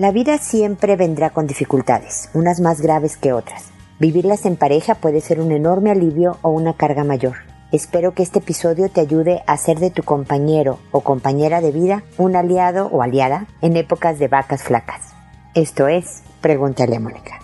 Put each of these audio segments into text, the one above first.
La vida siempre vendrá con dificultades, unas más graves que otras. Vivirlas en pareja puede ser un enorme alivio o una carga mayor. Espero que este episodio te ayude a hacer de tu compañero o compañera de vida un aliado o aliada en épocas de vacas flacas. Esto es, pregúntale a Mónica.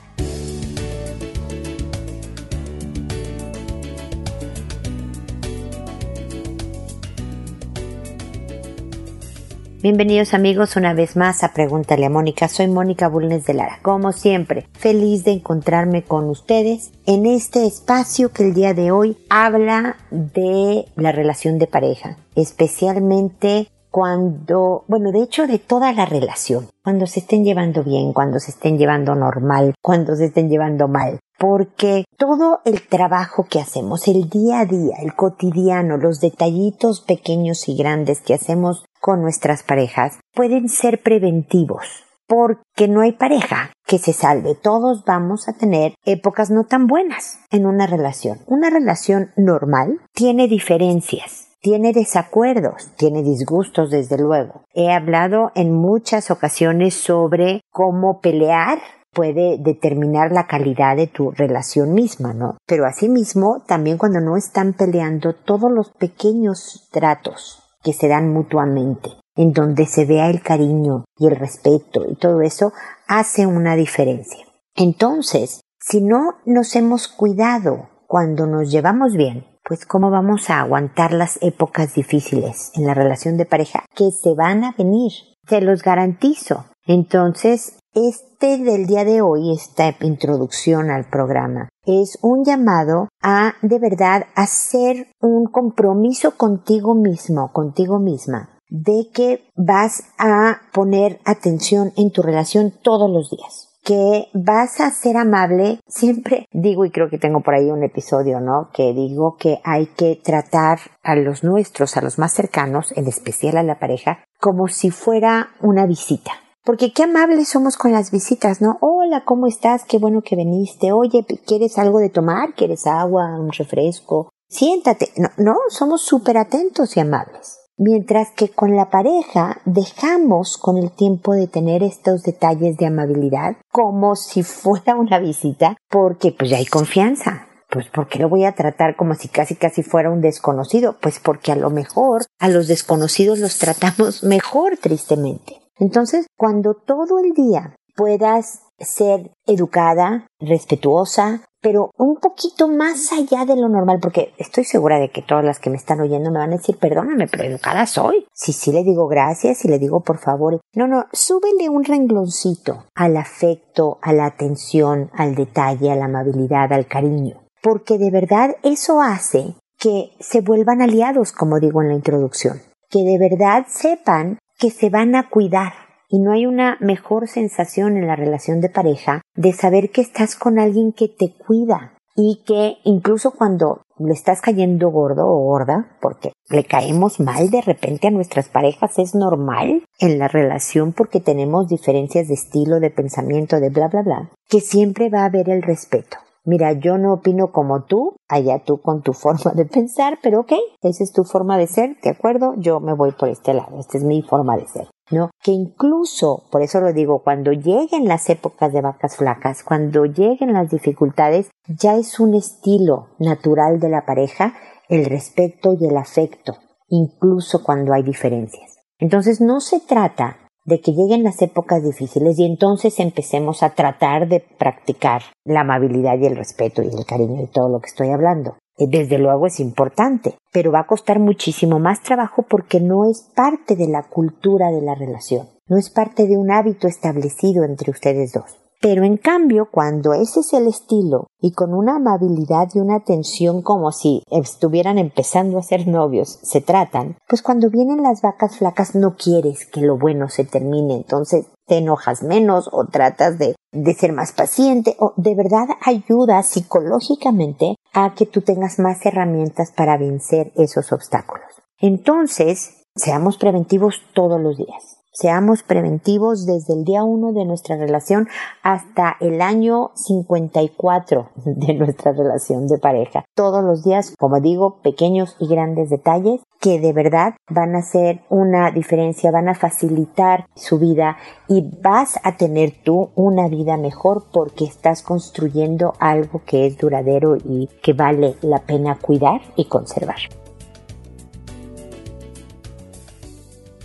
Bienvenidos amigos una vez más a Pregúntale a Mónica. Soy Mónica Bulnes de Lara. Como siempre, feliz de encontrarme con ustedes en este espacio que el día de hoy habla de la relación de pareja, especialmente cuando, bueno, de hecho de toda la relación, cuando se estén llevando bien, cuando se estén llevando normal, cuando se estén llevando mal, porque todo el trabajo que hacemos, el día a día, el cotidiano, los detallitos pequeños y grandes que hacemos con nuestras parejas pueden ser preventivos porque no hay pareja que se salve. Todos vamos a tener épocas no tan buenas en una relación. Una relación normal tiene diferencias, tiene desacuerdos, tiene disgustos desde luego. He hablado en muchas ocasiones sobre cómo pelear puede determinar la calidad de tu relación misma, ¿no? Pero asimismo, también cuando no están peleando todos los pequeños tratos que se dan mutuamente, en donde se vea el cariño y el respeto y todo eso hace una diferencia. Entonces, si no nos hemos cuidado cuando nos llevamos bien, pues cómo vamos a aguantar las épocas difíciles en la relación de pareja que se van a venir. Se los garantizo. Entonces, este del día de hoy, esta introducción al programa, es un llamado a de verdad hacer un compromiso contigo mismo, contigo misma, de que vas a poner atención en tu relación todos los días que vas a ser amable, siempre digo y creo que tengo por ahí un episodio, ¿no? Que digo que hay que tratar a los nuestros, a los más cercanos, en especial a la pareja, como si fuera una visita. Porque qué amables somos con las visitas, ¿no? Hola, ¿cómo estás? Qué bueno que viniste. Oye, ¿quieres algo de tomar? ¿Quieres agua? ¿Un refresco? Siéntate. No, no, somos súper atentos y amables. Mientras que con la pareja dejamos con el tiempo de tener estos detalles de amabilidad como si fuera una visita porque pues ya hay confianza. Pues ¿por qué lo voy a tratar como si casi casi fuera un desconocido? Pues porque a lo mejor a los desconocidos los tratamos mejor tristemente. Entonces, cuando todo el día puedas ser educada, respetuosa, pero un poquito más allá de lo normal, porque estoy segura de que todas las que me están oyendo me van a decir, perdóname, pero educada soy. Si sí le digo gracias, si le digo por favor. No, no, súbele un rengloncito al afecto, a la atención, al detalle, a la amabilidad, al cariño. Porque de verdad eso hace que se vuelvan aliados, como digo en la introducción. Que de verdad sepan que se van a cuidar. Y no hay una mejor sensación en la relación de pareja de saber que estás con alguien que te cuida y que incluso cuando le estás cayendo gordo o gorda, porque le caemos mal de repente a nuestras parejas, es normal en la relación porque tenemos diferencias de estilo, de pensamiento, de bla, bla, bla, que siempre va a haber el respeto. Mira, yo no opino como tú, allá tú con tu forma de pensar, pero ok, esa es tu forma de ser, ¿de acuerdo? Yo me voy por este lado, esta es mi forma de ser. ¿no? Que incluso, por eso lo digo, cuando lleguen las épocas de vacas flacas, cuando lleguen las dificultades, ya es un estilo natural de la pareja el respeto y el afecto, incluso cuando hay diferencias. Entonces no se trata de que lleguen las épocas difíciles y entonces empecemos a tratar de practicar la amabilidad y el respeto y el cariño y todo lo que estoy hablando. Eh, desde luego es importante, pero va a costar muchísimo más trabajo porque no es parte de la cultura de la relación, no es parte de un hábito establecido entre ustedes dos. Pero en cambio, cuando ese es el estilo y con una amabilidad y una atención como si estuvieran empezando a ser novios, se tratan, pues cuando vienen las vacas flacas no quieres que lo bueno se termine, entonces te enojas menos o tratas de, de ser más paciente o de verdad ayuda psicológicamente a que tú tengas más herramientas para vencer esos obstáculos. Entonces, seamos preventivos todos los días. Seamos preventivos desde el día uno de nuestra relación hasta el año 54 de nuestra relación de pareja. Todos los días, como digo, pequeños y grandes detalles que de verdad van a hacer una diferencia, van a facilitar su vida y vas a tener tú una vida mejor porque estás construyendo algo que es duradero y que vale la pena cuidar y conservar.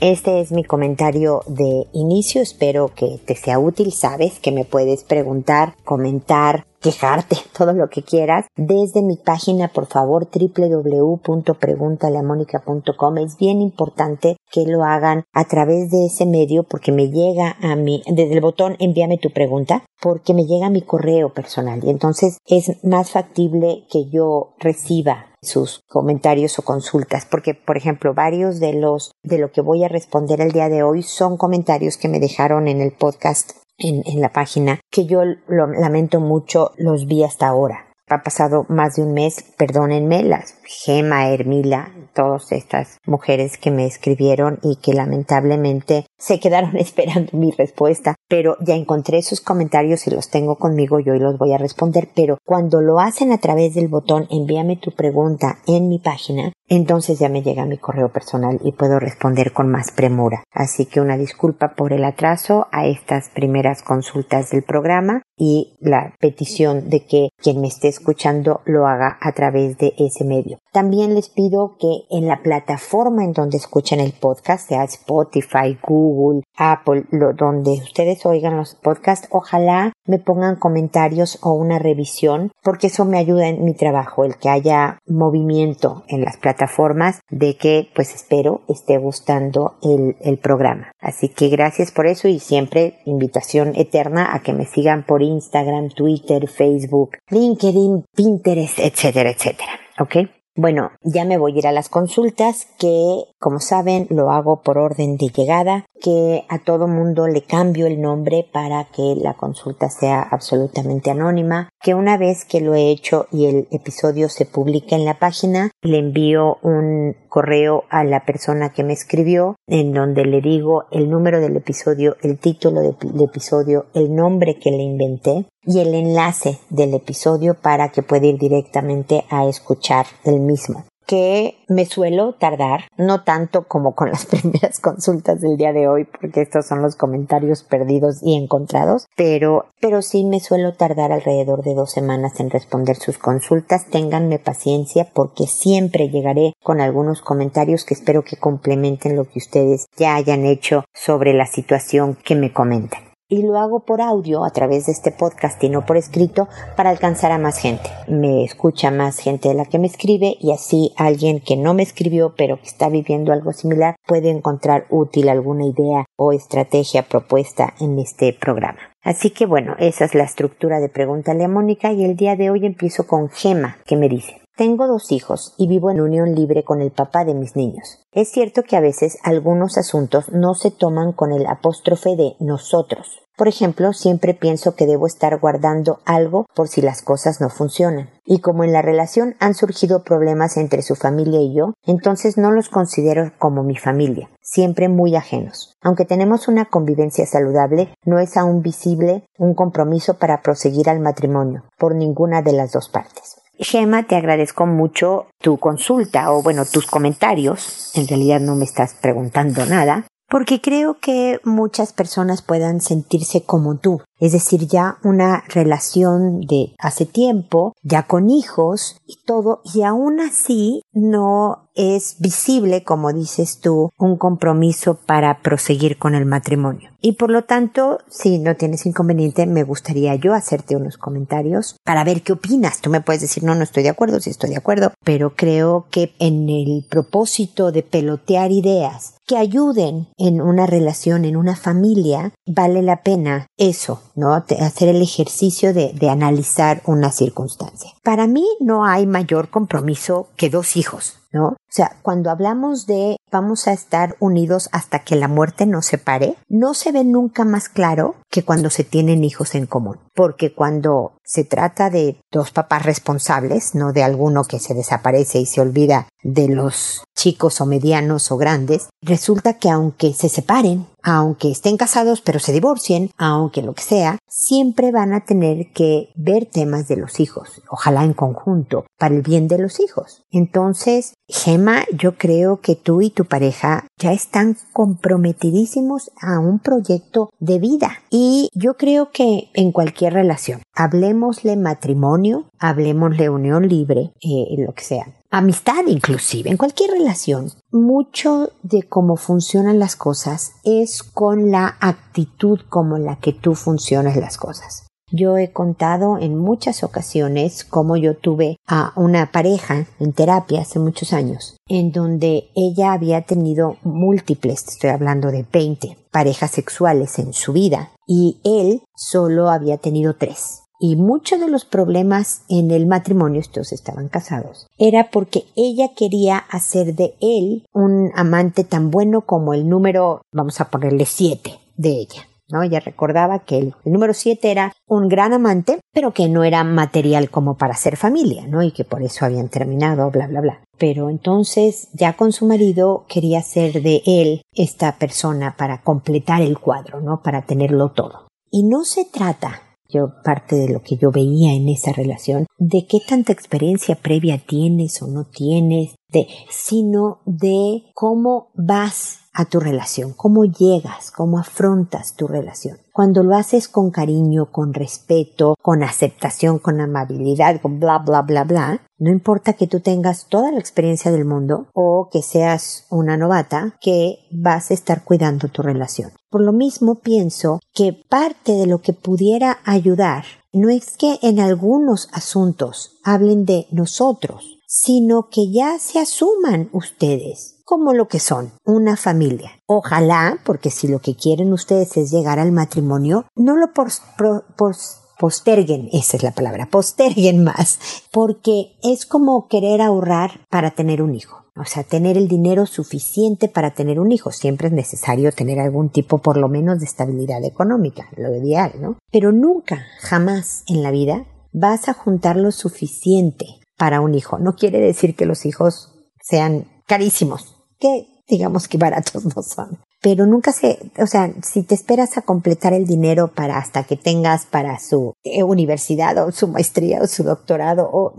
Este es mi comentario de inicio, espero que te sea útil, sabes que me puedes preguntar, comentar, quejarte, todo lo que quieras, desde mi página, por favor, www.preguntaleamónica.com. Es bien importante que lo hagan a través de ese medio porque me llega a mi, desde el botón envíame tu pregunta, porque me llega a mi correo personal. Y entonces es más factible que yo reciba sus comentarios o consultas, porque por ejemplo varios de los de lo que voy a responder el día de hoy son comentarios que me dejaron en el podcast en, en la página que yo lo lamento mucho los vi hasta ahora. Ha pasado más de un mes, perdónenme, las Gema, Hermila, todas estas mujeres que me escribieron y que lamentablemente se quedaron esperando mi respuesta, pero ya encontré sus comentarios y los tengo conmigo yo y los voy a responder, pero cuando lo hacen a través del botón envíame tu pregunta en mi página, entonces ya me llega mi correo personal y puedo responder con más premura. Así que una disculpa por el atraso a estas primeras consultas del programa y la petición de que quien me esté escuchando lo haga a través de ese medio. También les pido que en la plataforma en donde escuchen el podcast, sea Spotify, Google, Apple, donde ustedes oigan los podcasts, ojalá me pongan comentarios o una revisión, porque eso me ayuda en mi trabajo, el que haya movimiento en las plataformas de que, pues espero, esté gustando el, el programa. Así que gracias por eso y siempre invitación eterna a que me sigan por Instagram, Twitter, Facebook, LinkedIn, Pinterest, etcétera, etcétera. ¿Ok? Bueno, ya me voy a ir a las consultas que, como saben, lo hago por orden de llegada, que a todo mundo le cambio el nombre para que la consulta sea absolutamente anónima, que una vez que lo he hecho y el episodio se publica en la página, le envío un correo a la persona que me escribió en donde le digo el número del episodio, el título del episodio, el nombre que le inventé y el enlace del episodio para que pueda ir directamente a escuchar el mismo que me suelo tardar, no tanto como con las primeras consultas del día de hoy, porque estos son los comentarios perdidos y encontrados, pero, pero sí me suelo tardar alrededor de dos semanas en responder sus consultas. Ténganme paciencia porque siempre llegaré con algunos comentarios que espero que complementen lo que ustedes ya hayan hecho sobre la situación que me comentan y lo hago por audio a través de este podcast y no por escrito para alcanzar a más gente. Me escucha más gente de la que me escribe y así alguien que no me escribió pero que está viviendo algo similar puede encontrar útil alguna idea o estrategia propuesta en este programa. Así que bueno, esa es la estructura de Pregúntale a Mónica y el día de hoy empiezo con Gema que me dice tengo dos hijos y vivo en unión libre con el papá de mis niños. Es cierto que a veces algunos asuntos no se toman con el apóstrofe de nosotros, por ejemplo, siempre pienso que debo estar guardando algo por si las cosas no funcionan. Y como en la relación han surgido problemas entre su familia y yo, entonces no los considero como mi familia, siempre muy ajenos. Aunque tenemos una convivencia saludable, no es aún visible un compromiso para proseguir al matrimonio por ninguna de las dos partes. Gemma, te agradezco mucho tu consulta o bueno, tus comentarios. En realidad no me estás preguntando nada, porque creo que muchas personas puedan sentirse como tú, es decir, ya una relación de hace tiempo, ya con hijos y todo, y aún así no es visible, como dices tú, un compromiso para proseguir con el matrimonio. Y por lo tanto, si no tienes inconveniente, me gustaría yo hacerte unos comentarios para ver qué opinas. Tú me puedes decir, no, no estoy de acuerdo, sí estoy de acuerdo, pero creo que en el propósito de pelotear ideas que ayuden en una relación, en una familia, vale la pena eso, ¿no? Hacer el ejercicio de, de analizar una circunstancia. Para mí no hay mayor compromiso que dos hijos. ¿No? O sea, cuando hablamos de vamos a estar unidos hasta que la muerte nos separe, no se ve nunca más claro que cuando se tienen hijos en común. Porque cuando se trata de dos papás responsables, no de alguno que se desaparece y se olvida de los chicos o medianos o grandes, resulta que aunque se separen, aunque estén casados pero se divorcien, aunque lo que sea, siempre van a tener que ver temas de los hijos, ojalá en conjunto, para el bien de los hijos. Entonces, Gema, yo creo que tú y tu pareja ya están comprometidísimos a un proyecto de vida. Y yo creo que en cualquier relación, hablemosle matrimonio, hablemosle unión libre, eh, lo que sea, amistad inclusive, en cualquier relación, mucho de cómo funcionan las cosas es con la actitud como la que tú funcionas las cosas. Yo he contado en muchas ocasiones cómo yo tuve a una pareja en terapia hace muchos años, en donde ella había tenido múltiples, estoy hablando de 20 parejas sexuales en su vida, y él solo había tenido tres. Y muchos de los problemas en el matrimonio, estos estaban casados, era porque ella quería hacer de él un amante tan bueno como el número, vamos a ponerle siete de ella. Ella recordaba que el, número siete era un gran amante, pero que no era material como para ser familia, ¿no? Y que por eso habían terminado, bla, bla, bla. Pero entonces, ya con su marido, quería ser de él esta persona para completar el cuadro, ¿no? Para tenerlo todo. Y no se trata yo parte de lo que yo veía en esa relación, de qué tanta experiencia previa tienes o no tienes, sino de cómo vas a tu relación, cómo llegas, cómo afrontas tu relación. Cuando lo haces con cariño, con respeto, con aceptación, con amabilidad, con bla, bla, bla, bla, no importa que tú tengas toda la experiencia del mundo o que seas una novata, que vas a estar cuidando tu relación. Por lo mismo pienso que parte de lo que pudiera ayudar no es que en algunos asuntos hablen de nosotros, sino que ya se asuman ustedes como lo que son, una familia. Ojalá, porque si lo que quieren ustedes es llegar al matrimonio, no lo posterguen, esa es la palabra, posterguen más, porque es como querer ahorrar para tener un hijo. O sea, tener el dinero suficiente para tener un hijo. Siempre es necesario tener algún tipo, por lo menos, de estabilidad económica, lo ideal, ¿no? Pero nunca, jamás en la vida vas a juntar lo suficiente para un hijo. No quiere decir que los hijos sean carísimos que digamos que baratos no son. Pero nunca se, o sea, si te esperas a completar el dinero para hasta que tengas para su eh, universidad o su maestría o su doctorado o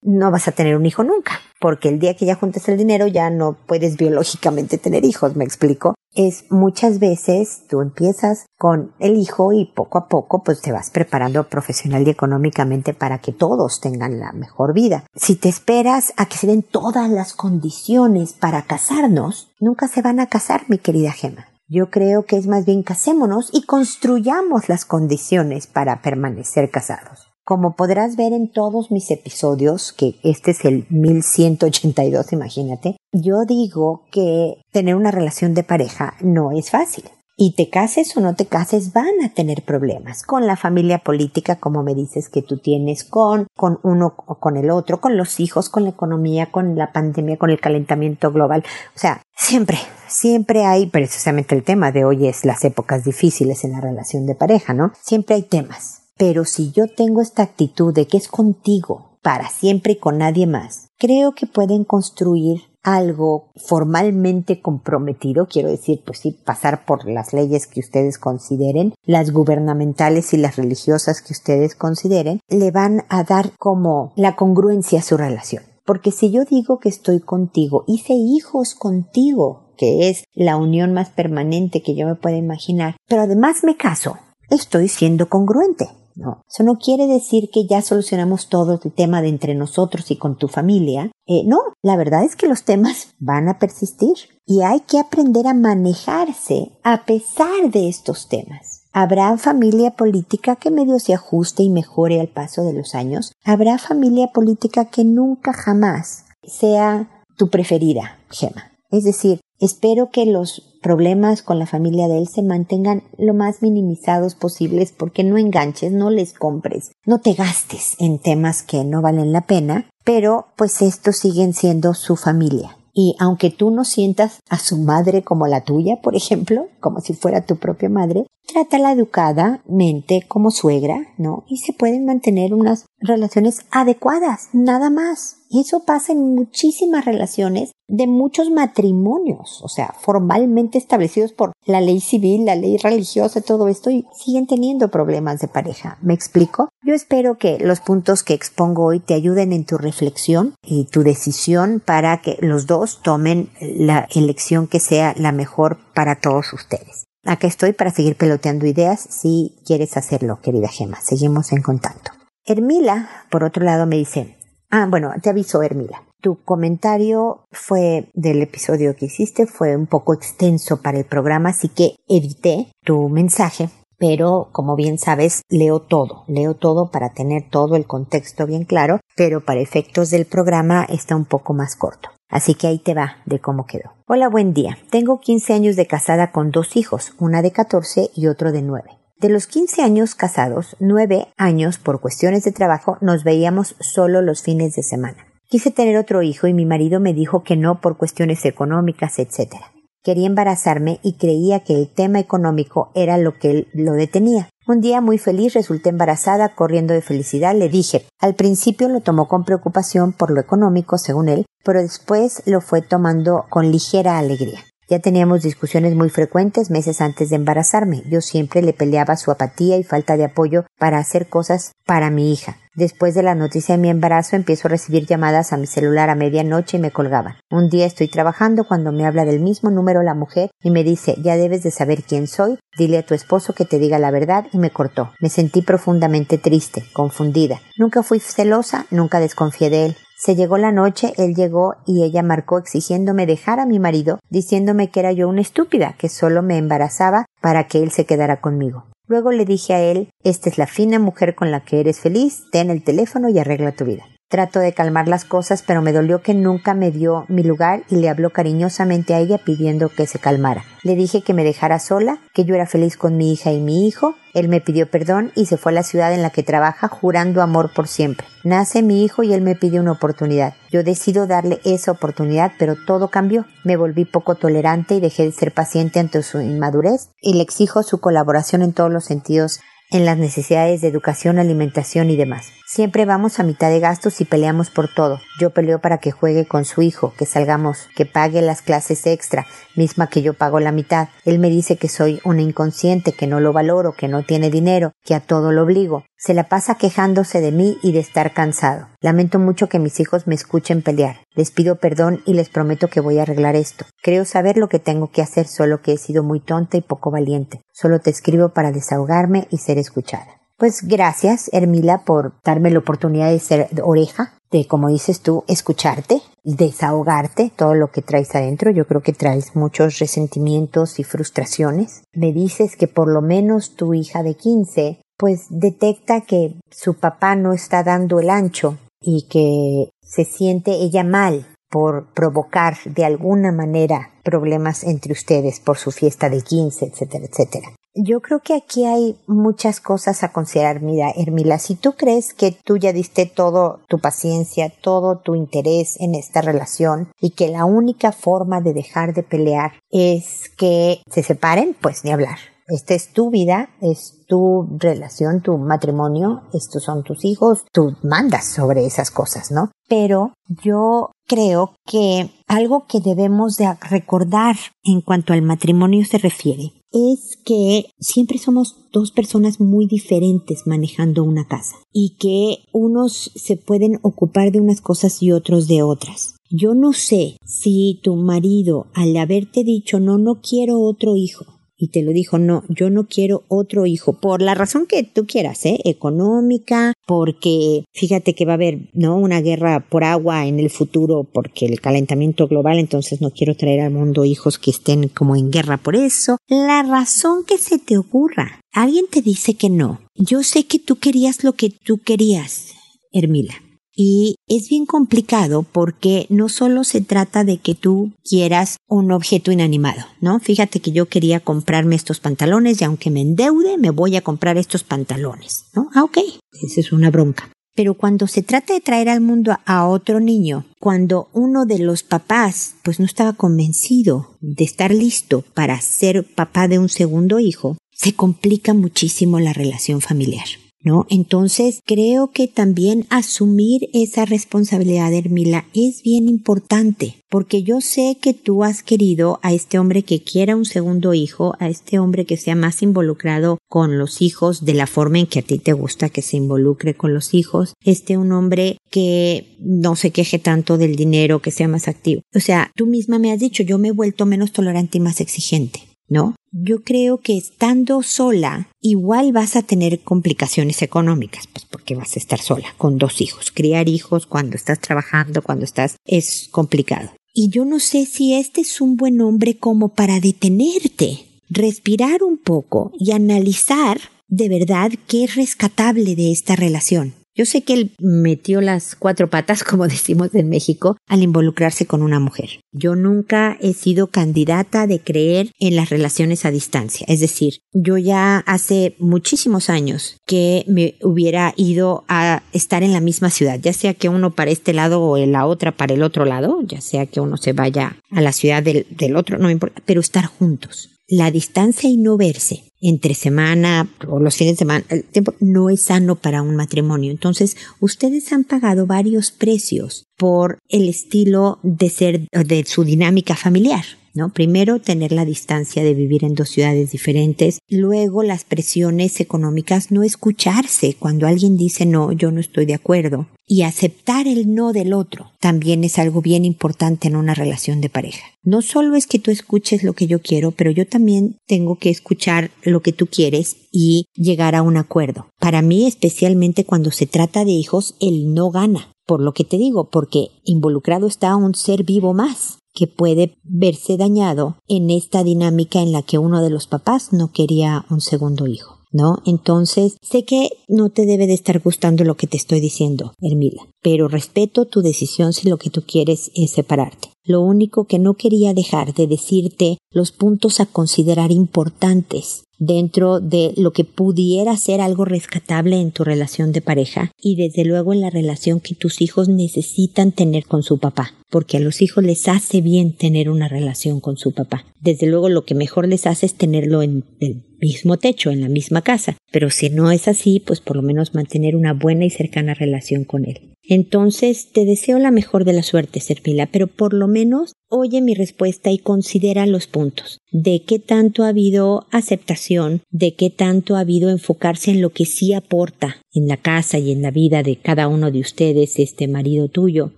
no vas a tener un hijo nunca, porque el día que ya juntes el dinero ya no puedes biológicamente tener hijos, me explico es muchas veces tú empiezas con el hijo y poco a poco pues te vas preparando profesional y económicamente para que todos tengan la mejor vida. Si te esperas a que se den todas las condiciones para casarnos, nunca se van a casar, mi querida Gema. Yo creo que es más bien casémonos y construyamos las condiciones para permanecer casados. Como podrás ver en todos mis episodios, que este es el 1182, imagínate, yo digo que tener una relación de pareja no es fácil. Y te cases o no te cases van a tener problemas con la familia política, como me dices que tú tienes, con, con uno o con el otro, con los hijos, con la economía, con la pandemia, con el calentamiento global. O sea, siempre, siempre hay, precisamente el tema de hoy es las épocas difíciles en la relación de pareja, ¿no? Siempre hay temas. Pero si yo tengo esta actitud de que es contigo, para siempre y con nadie más, creo que pueden construir algo formalmente comprometido, quiero decir, pues sí, pasar por las leyes que ustedes consideren, las gubernamentales y las religiosas que ustedes consideren, le van a dar como la congruencia a su relación. Porque si yo digo que estoy contigo, hice hijos contigo, que es la unión más permanente que yo me pueda imaginar, pero además me caso, estoy siendo congruente. No, eso no quiere decir que ya solucionamos todo el tema de entre nosotros y con tu familia. Eh, no, la verdad es que los temas van a persistir y hay que aprender a manejarse a pesar de estos temas. Habrá familia política que medio se ajuste y mejore al paso de los años. Habrá familia política que nunca jamás sea tu preferida, Gema. Es decir, espero que los problemas con la familia de él se mantengan lo más minimizados posibles porque no enganches, no les compres, no te gastes en temas que no valen la pena, pero pues estos siguen siendo su familia. Y aunque tú no sientas a su madre como la tuya, por ejemplo, como si fuera tu propia madre, trátala educadamente como suegra, ¿no? Y se pueden mantener unas relaciones adecuadas, nada más. Y eso pasa en muchísimas relaciones de muchos matrimonios, o sea, formalmente establecidos por la ley civil, la ley religiosa, todo esto, y siguen teniendo problemas de pareja. ¿Me explico? Yo espero que los puntos que expongo hoy te ayuden en tu reflexión y tu decisión para que los dos tomen la elección que sea la mejor para todos ustedes. Acá estoy para seguir peloteando ideas si quieres hacerlo, querida Gema. Seguimos en contacto. Hermila, por otro lado, me dice, ah, bueno, te aviso, Hermila. Tu comentario fue del episodio que hiciste, fue un poco extenso para el programa, así que edité tu mensaje, pero como bien sabes, leo todo, leo todo para tener todo el contexto bien claro, pero para efectos del programa está un poco más corto. Así que ahí te va de cómo quedó. Hola, buen día. Tengo 15 años de casada con dos hijos, una de 14 y otro de 9. De los 15 años casados, 9 años por cuestiones de trabajo nos veíamos solo los fines de semana. Quise tener otro hijo y mi marido me dijo que no por cuestiones económicas, etc. Quería embarazarme y creía que el tema económico era lo que él lo detenía. Un día muy feliz resulté embarazada, corriendo de felicidad, le dije. Al principio lo tomó con preocupación por lo económico, según él, pero después lo fue tomando con ligera alegría. Ya teníamos discusiones muy frecuentes meses antes de embarazarme. Yo siempre le peleaba su apatía y falta de apoyo para hacer cosas para mi hija. Después de la noticia de mi embarazo empiezo a recibir llamadas a mi celular a medianoche y me colgaban. Un día estoy trabajando cuando me habla del mismo número la mujer y me dice ya debes de saber quién soy, dile a tu esposo que te diga la verdad y me cortó. Me sentí profundamente triste, confundida. Nunca fui celosa, nunca desconfié de él. Se llegó la noche, él llegó y ella marcó exigiéndome dejar a mi marido, diciéndome que era yo una estúpida, que solo me embarazaba para que él se quedara conmigo. Luego le dije a él, esta es la fina mujer con la que eres feliz, ten el teléfono y arregla tu vida. Trato de calmar las cosas, pero me dolió que nunca me dio mi lugar y le habló cariñosamente a ella pidiendo que se calmara. Le dije que me dejara sola, que yo era feliz con mi hija y mi hijo. Él me pidió perdón y se fue a la ciudad en la que trabaja jurando amor por siempre. Nace mi hijo y él me pide una oportunidad. Yo decido darle esa oportunidad, pero todo cambió. Me volví poco tolerante y dejé de ser paciente ante su inmadurez y le exijo su colaboración en todos los sentidos en las necesidades de educación, alimentación y demás. Siempre vamos a mitad de gastos y peleamos por todo. Yo peleo para que juegue con su hijo, que salgamos, que pague las clases extra, misma que yo pago la mitad. Él me dice que soy una inconsciente, que no lo valoro, que no tiene dinero, que a todo lo obligo. Se la pasa quejándose de mí y de estar cansado. Lamento mucho que mis hijos me escuchen pelear. Les pido perdón y les prometo que voy a arreglar esto. Creo saber lo que tengo que hacer, solo que he sido muy tonta y poco valiente. Solo te escribo para desahogarme y ser escuchada. Pues gracias, Hermila, por darme la oportunidad de ser oreja, de, como dices tú, escucharte, desahogarte todo lo que traes adentro. Yo creo que traes muchos resentimientos y frustraciones. Me dices que por lo menos tu hija de 15 pues detecta que su papá no está dando el ancho y que se siente ella mal por provocar de alguna manera problemas entre ustedes por su fiesta de 15, etcétera, etcétera. Yo creo que aquí hay muchas cosas a considerar. Mira, Hermila, si tú crees que tú ya diste todo tu paciencia, todo tu interés en esta relación y que la única forma de dejar de pelear es que se separen, pues ni hablar. Esta es tu vida, es tu relación, tu matrimonio, estos son tus hijos, tú mandas sobre esas cosas, ¿no? Pero yo creo que algo que debemos de recordar en cuanto al matrimonio se refiere es que siempre somos dos personas muy diferentes manejando una casa y que unos se pueden ocupar de unas cosas y otros de otras. Yo no sé si tu marido al haberte dicho no, no quiero otro hijo, y te lo dijo, no, yo no quiero otro hijo, por la razón que tú quieras, ¿eh? Económica, porque fíjate que va a haber, ¿no? Una guerra por agua en el futuro, porque el calentamiento global, entonces no quiero traer al mundo hijos que estén como en guerra por eso. La razón que se te ocurra. Alguien te dice que no. Yo sé que tú querías lo que tú querías, Hermila. Y es bien complicado porque no solo se trata de que tú quieras un objeto inanimado, ¿no? Fíjate que yo quería comprarme estos pantalones y aunque me endeude, me voy a comprar estos pantalones, ¿no? Ah, ok, esa es una bronca. Pero cuando se trata de traer al mundo a otro niño, cuando uno de los papás pues no estaba convencido de estar listo para ser papá de un segundo hijo, se complica muchísimo la relación familiar. ¿No? Entonces, creo que también asumir esa responsabilidad, Hermila, es bien importante, porque yo sé que tú has querido a este hombre que quiera un segundo hijo, a este hombre que sea más involucrado con los hijos de la forma en que a ti te gusta que se involucre con los hijos, este un hombre que no se queje tanto del dinero, que sea más activo. O sea, tú misma me has dicho, yo me he vuelto menos tolerante y más exigente. ¿no? Yo creo que estando sola, igual vas a tener complicaciones económicas, pues porque vas a estar sola, con dos hijos. Criar hijos cuando estás trabajando, cuando estás, es complicado. Y yo no sé si este es un buen hombre como para detenerte, respirar un poco y analizar de verdad qué es rescatable de esta relación. Yo sé que él metió las cuatro patas, como decimos en México, al involucrarse con una mujer. Yo nunca he sido candidata de creer en las relaciones a distancia. Es decir, yo ya hace muchísimos años que me hubiera ido a estar en la misma ciudad, ya sea que uno para este lado o la otra para el otro lado, ya sea que uno se vaya a la ciudad del, del otro, no importa, pero estar juntos. La distancia y no verse entre semana o los fines de semana, el tiempo no es sano para un matrimonio. Entonces, ustedes han pagado varios precios por el estilo de ser, de su dinámica familiar. ¿No? Primero, tener la distancia de vivir en dos ciudades diferentes, luego las presiones económicas, no escucharse cuando alguien dice no, yo no estoy de acuerdo, y aceptar el no del otro también es algo bien importante en una relación de pareja. No solo es que tú escuches lo que yo quiero, pero yo también tengo que escuchar lo que tú quieres y llegar a un acuerdo. Para mí, especialmente cuando se trata de hijos, el no gana. Por lo que te digo, porque involucrado está un ser vivo más que puede verse dañado en esta dinámica en la que uno de los papás no quería un segundo hijo. ¿No? Entonces, sé que no te debe de estar gustando lo que te estoy diciendo, Hermila, pero respeto tu decisión si lo que tú quieres es separarte. Lo único que no quería dejar de decirte los puntos a considerar importantes dentro de lo que pudiera ser algo rescatable en tu relación de pareja y desde luego en la relación que tus hijos necesitan tener con su papá, porque a los hijos les hace bien tener una relación con su papá. Desde luego lo que mejor les hace es tenerlo en el mismo techo, en la misma casa, pero si no es así, pues por lo menos mantener una buena y cercana relación con él. Entonces, te deseo la mejor de la suerte, Serpila, pero por lo menos oye mi respuesta y considera los puntos de qué tanto ha habido aceptación, de qué tanto ha habido enfocarse en lo que sí aporta en la casa y en la vida de cada uno de ustedes, este marido tuyo,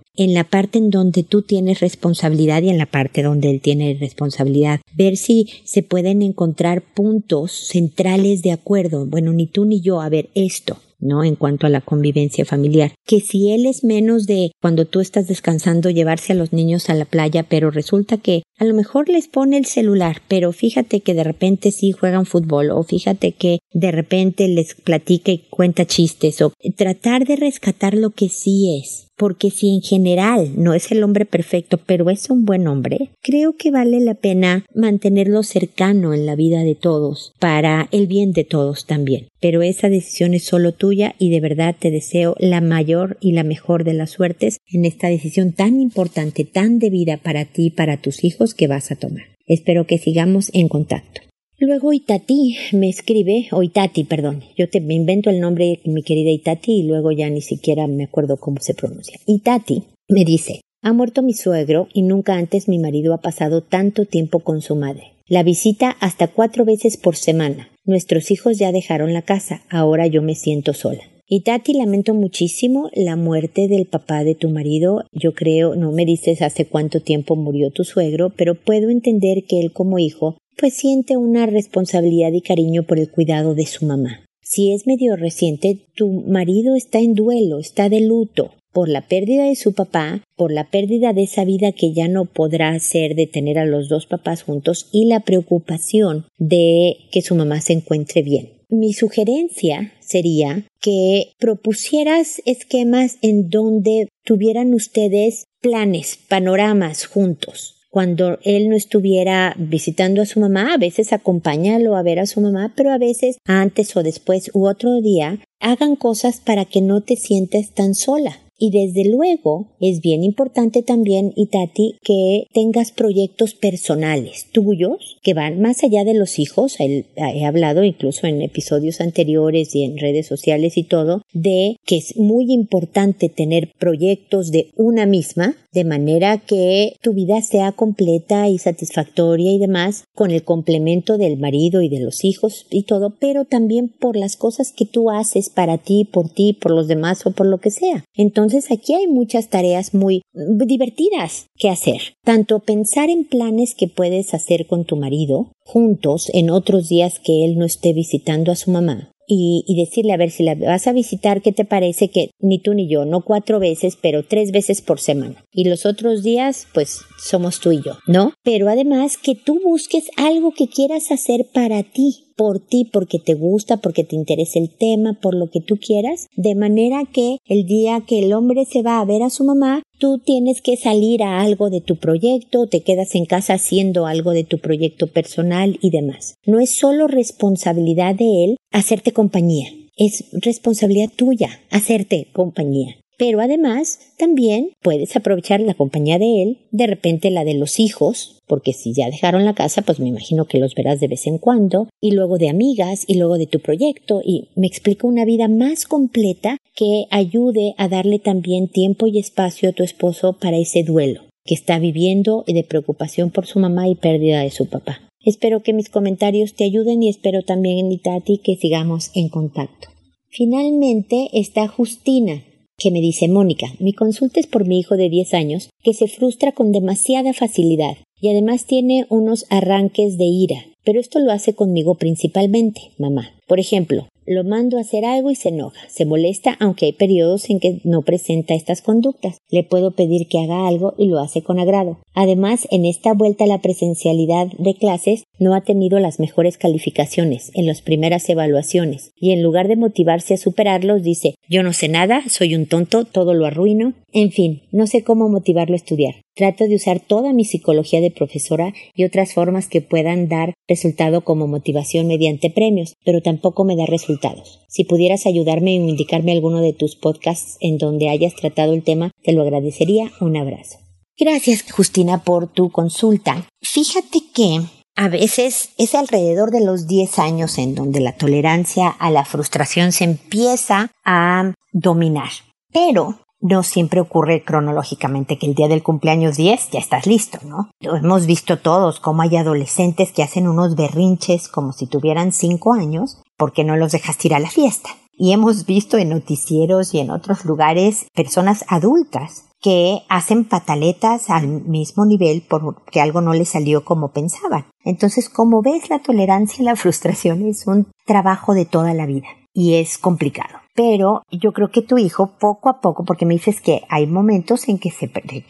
en la parte en donde tú tienes responsabilidad y en la parte donde él tiene responsabilidad. Ver si se pueden encontrar puntos centrales de acuerdo. Bueno, ni tú ni yo, a ver esto. ¿No? En cuanto a la convivencia familiar. Que si él es menos de cuando tú estás descansando llevarse a los niños a la playa, pero resulta que a lo mejor les pone el celular, pero fíjate que de repente sí juegan fútbol o fíjate que de repente les platica y cuenta chistes o tratar de rescatar lo que sí es porque si en general no es el hombre perfecto, pero es un buen hombre, creo que vale la pena mantenerlo cercano en la vida de todos, para el bien de todos también. Pero esa decisión es solo tuya y de verdad te deseo la mayor y la mejor de las suertes en esta decisión tan importante, tan debida para ti y para tus hijos que vas a tomar. Espero que sigamos en contacto. Luego Itati me escribe, o Itati, perdón, yo te me invento el nombre mi querida Itati y luego ya ni siquiera me acuerdo cómo se pronuncia. Itati me dice, ha muerto mi suegro y nunca antes mi marido ha pasado tanto tiempo con su madre. La visita hasta cuatro veces por semana. Nuestros hijos ya dejaron la casa, ahora yo me siento sola. Itati, lamento muchísimo la muerte del papá de tu marido. Yo creo, no me dices hace cuánto tiempo murió tu suegro, pero puedo entender que él como hijo pues siente una responsabilidad y cariño por el cuidado de su mamá. Si es medio reciente, tu marido está en duelo, está de luto por la pérdida de su papá, por la pérdida de esa vida que ya no podrá ser de tener a los dos papás juntos y la preocupación de que su mamá se encuentre bien. Mi sugerencia sería que propusieras esquemas en donde tuvieran ustedes planes, panoramas juntos cuando él no estuviera visitando a su mamá, a veces acompáñalo a ver a su mamá, pero a veces antes o después u otro día hagan cosas para que no te sientes tan sola. Y desde luego es bien importante también, Itati, que tengas proyectos personales tuyos que van más allá de los hijos. He hablado incluso en episodios anteriores y en redes sociales y todo de que es muy importante tener proyectos de una misma de manera que tu vida sea completa y satisfactoria y demás con el complemento del marido y de los hijos y todo, pero también por las cosas que tú haces para ti, por ti, por los demás o por lo que sea. Entonces aquí hay muchas tareas muy divertidas que hacer. Tanto pensar en planes que puedes hacer con tu marido juntos en otros días que él no esté visitando a su mamá y, y, decirle a ver si la vas a visitar, ¿qué te parece que ni tú ni yo, no cuatro veces, pero tres veces por semana? Y los otros días, pues somos tú y yo, ¿no? Pero además que tú busques algo que quieras hacer para ti, por ti, porque te gusta, porque te interesa el tema, por lo que tú quieras, de manera que el día que el hombre se va a ver a su mamá, tú tienes que salir a algo de tu proyecto, te quedas en casa haciendo algo de tu proyecto personal y demás. No es solo responsabilidad de él hacerte compañía, es responsabilidad tuya hacerte compañía. Pero además también puedes aprovechar la compañía de él, de repente la de los hijos, porque si ya dejaron la casa, pues me imagino que los verás de vez en cuando, y luego de amigas, y luego de tu proyecto, y me explico una vida más completa que ayude a darle también tiempo y espacio a tu esposo para ese duelo que está viviendo y de preocupación por su mamá y pérdida de su papá. Espero que mis comentarios te ayuden y espero también, Itati, que sigamos en contacto. Finalmente está Justina, que me dice Mónica, mi consulta es por mi hijo de 10 años que se frustra con demasiada facilidad y además tiene unos arranques de ira, pero esto lo hace conmigo principalmente, mamá. Por ejemplo, lo mando a hacer algo y se enoja, se molesta aunque hay periodos en que no presenta estas conductas. Le puedo pedir que haga algo y lo hace con agrado. Además, en esta vuelta a la presencialidad de clases no ha tenido las mejores calificaciones en las primeras evaluaciones y en lugar de motivarse a superarlos dice yo no sé nada, soy un tonto, todo lo arruino. En fin, no sé cómo motivarlo a estudiar. Trato de usar toda mi psicología de profesora y otras formas que puedan dar resultado como motivación mediante premios, pero tampoco me da resultados. Si pudieras ayudarme o indicarme alguno de tus podcasts en donde hayas tratado el tema, te lo agradecería. Un abrazo. Gracias, Justina, por tu consulta. Fíjate que a veces es alrededor de los 10 años en donde la tolerancia a la frustración se empieza a dominar. Pero no siempre ocurre cronológicamente que el día del cumpleaños 10 ya estás listo, ¿no? Hemos visto todos, como hay adolescentes que hacen unos berrinches como si tuvieran 5 años porque no los dejas ir a la fiesta. Y hemos visto en noticieros y en otros lugares personas adultas que hacen pataletas al mismo nivel porque algo no les salió como pensaban. Entonces, como ves, la tolerancia y la frustración es un trabajo de toda la vida y es complicado. Pero yo creo que tu hijo poco a poco, porque me dices que hay momentos en que, se,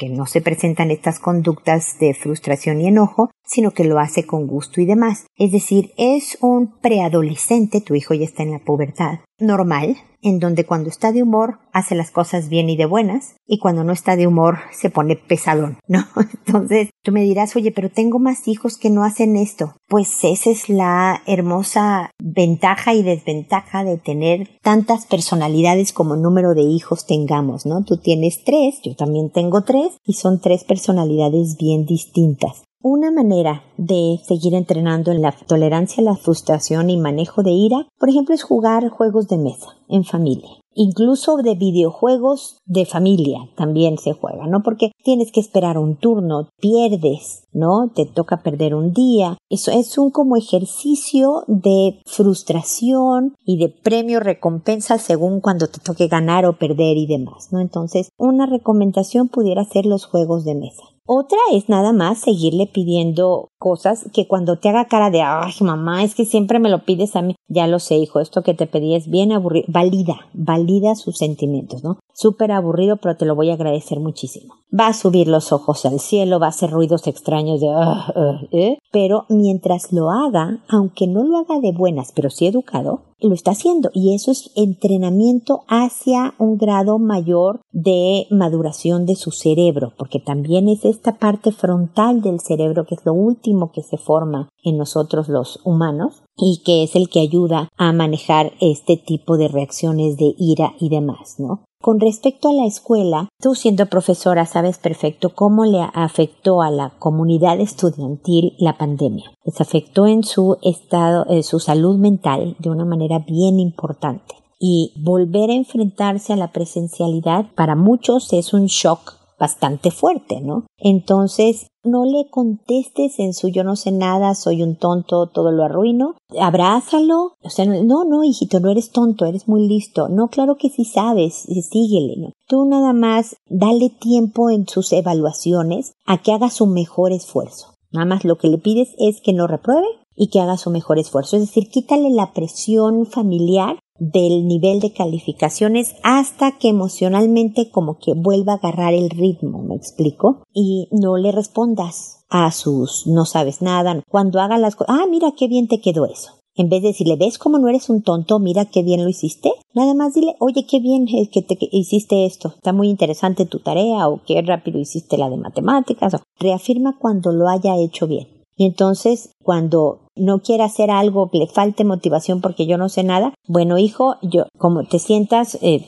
no se presentan estas conductas de frustración y enojo, sino que lo hace con gusto y demás. Es decir, es un preadolescente, tu hijo ya está en la pubertad, normal, en donde cuando está de humor hace las cosas bien y de buenas, y cuando no está de humor se pone pesadón, ¿no? Entonces tú me dirás, oye, pero tengo más hijos que no hacen esto. Pues esa es la hermosa ventaja y desventaja de tener tantas personalidades como número de hijos tengamos, ¿no? Tú tienes tres, yo también tengo tres, y son tres personalidades bien distintas. Una manera de seguir entrenando en la tolerancia a la frustración y manejo de ira, por ejemplo, es jugar juegos de mesa en familia. Incluso de videojuegos de familia también se juega, ¿no? Porque tienes que esperar un turno, pierdes, ¿no? Te toca perder un día. Eso es un como ejercicio de frustración y de premio recompensa según cuando te toque ganar o perder y demás, ¿no? Entonces, una recomendación pudiera ser los juegos de mesa. Otra es nada más seguirle pidiendo cosas que cuando te haga cara de, ay mamá, es que siempre me lo pides a mí. Ya lo sé, hijo, esto que te pedí es bien aburrido. Valida, valida sus sentimientos, ¿no? Súper aburrido, pero te lo voy a agradecer muchísimo. Va a subir los ojos al cielo, va a hacer ruidos extraños de, ah, ah", ¿eh? pero mientras lo haga, aunque no lo haga de buenas, pero sí educado, lo está haciendo. Y eso es entrenamiento hacia un grado mayor de maduración de su cerebro, porque también es esta parte frontal del cerebro que es lo último que se forma en nosotros los humanos y que es el que ayuda a manejar este tipo de reacciones de ira y demás, ¿no? Con respecto a la escuela, tú siendo profesora sabes perfecto cómo le afectó a la comunidad estudiantil la pandemia. Les afectó en su estado, en su salud mental de una manera bien importante. Y volver a enfrentarse a la presencialidad para muchos es un shock bastante fuerte, ¿no? Entonces, no le contestes en su yo no sé nada, soy un tonto, todo lo arruino. Abrázalo. O sea, no, no, hijito, no eres tonto, eres muy listo. No, claro que sí sabes, síguele, ¿no? Tú nada más dale tiempo en sus evaluaciones a que haga su mejor esfuerzo. Nada más lo que le pides es que no repruebe y que haga su mejor esfuerzo. Es decir, quítale la presión familiar del nivel de calificaciones hasta que emocionalmente como que vuelva a agarrar el ritmo, me explico, y no le respondas a sus no sabes nada. Cuando haga las cosas, ah, mira qué bien te quedó eso. En vez de decirle, ¿ves cómo no eres un tonto? Mira qué bien lo hiciste. Nada más dile, oye, qué bien que te hiciste esto. Está muy interesante tu tarea o qué rápido hiciste la de matemáticas. Reafirma cuando lo haya hecho bien. Y entonces, cuando no quiere hacer algo, le falte motivación porque yo no sé nada, bueno, hijo, yo, como te sientas, eh,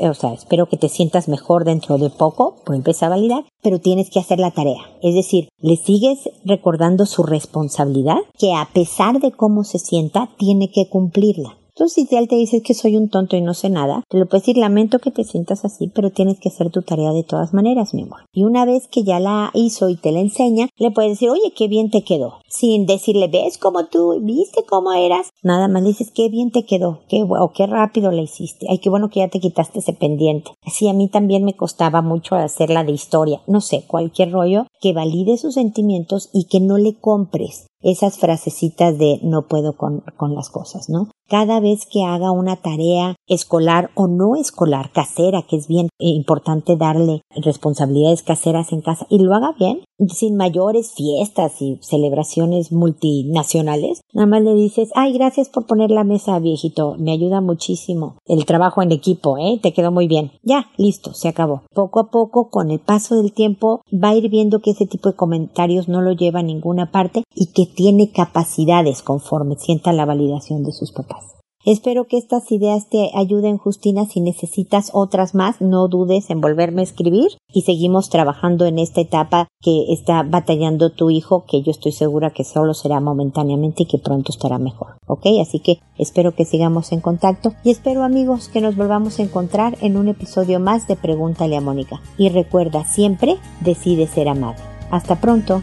o sea, espero que te sientas mejor dentro de poco, vuelves a validar, pero tienes que hacer la tarea. Es decir, le sigues recordando su responsabilidad, que a pesar de cómo se sienta, tiene que cumplirla. Entonces, si él te dice que soy un tonto y no sé nada, te lo puedes decir, lamento que te sientas así, pero tienes que hacer tu tarea de todas maneras, mi amor. Y una vez que ya la hizo y te la enseña, le puedes decir, oye, qué bien te quedó. Sin decirle, ves cómo tú, viste cómo eras. Nada más dices, qué bien te quedó, qué, o qué rápido la hiciste. Ay, qué bueno que ya te quitaste ese pendiente. Así a mí también me costaba mucho hacerla de historia. No sé, cualquier rollo que valide sus sentimientos y que no le compres esas frasecitas de no puedo con, con las cosas, ¿no? Cada vez que haga una tarea escolar o no escolar, casera, que es bien importante darle responsabilidades caseras en casa y lo haga bien, sin mayores fiestas y celebraciones multinacionales. Nada más le dices, ay, gracias por poner la mesa, viejito, me ayuda muchísimo. El trabajo en equipo, ¿eh? Te quedó muy bien. Ya, listo, se acabó. Poco a poco, con el paso del tiempo, va a ir viendo que ese tipo de comentarios no lo lleva a ninguna parte y que tiene capacidades conforme sienta la validación de sus papás. Espero que estas ideas te ayuden, Justina. Si necesitas otras más, no dudes en volverme a escribir y seguimos trabajando en esta etapa que está batallando tu hijo, que yo estoy segura que solo será momentáneamente y que pronto estará mejor. ¿Ok? Así que espero que sigamos en contacto y espero, amigos, que nos volvamos a encontrar en un episodio más de Pregúntale a Mónica. Y recuerda, siempre decide ser amado. Hasta pronto.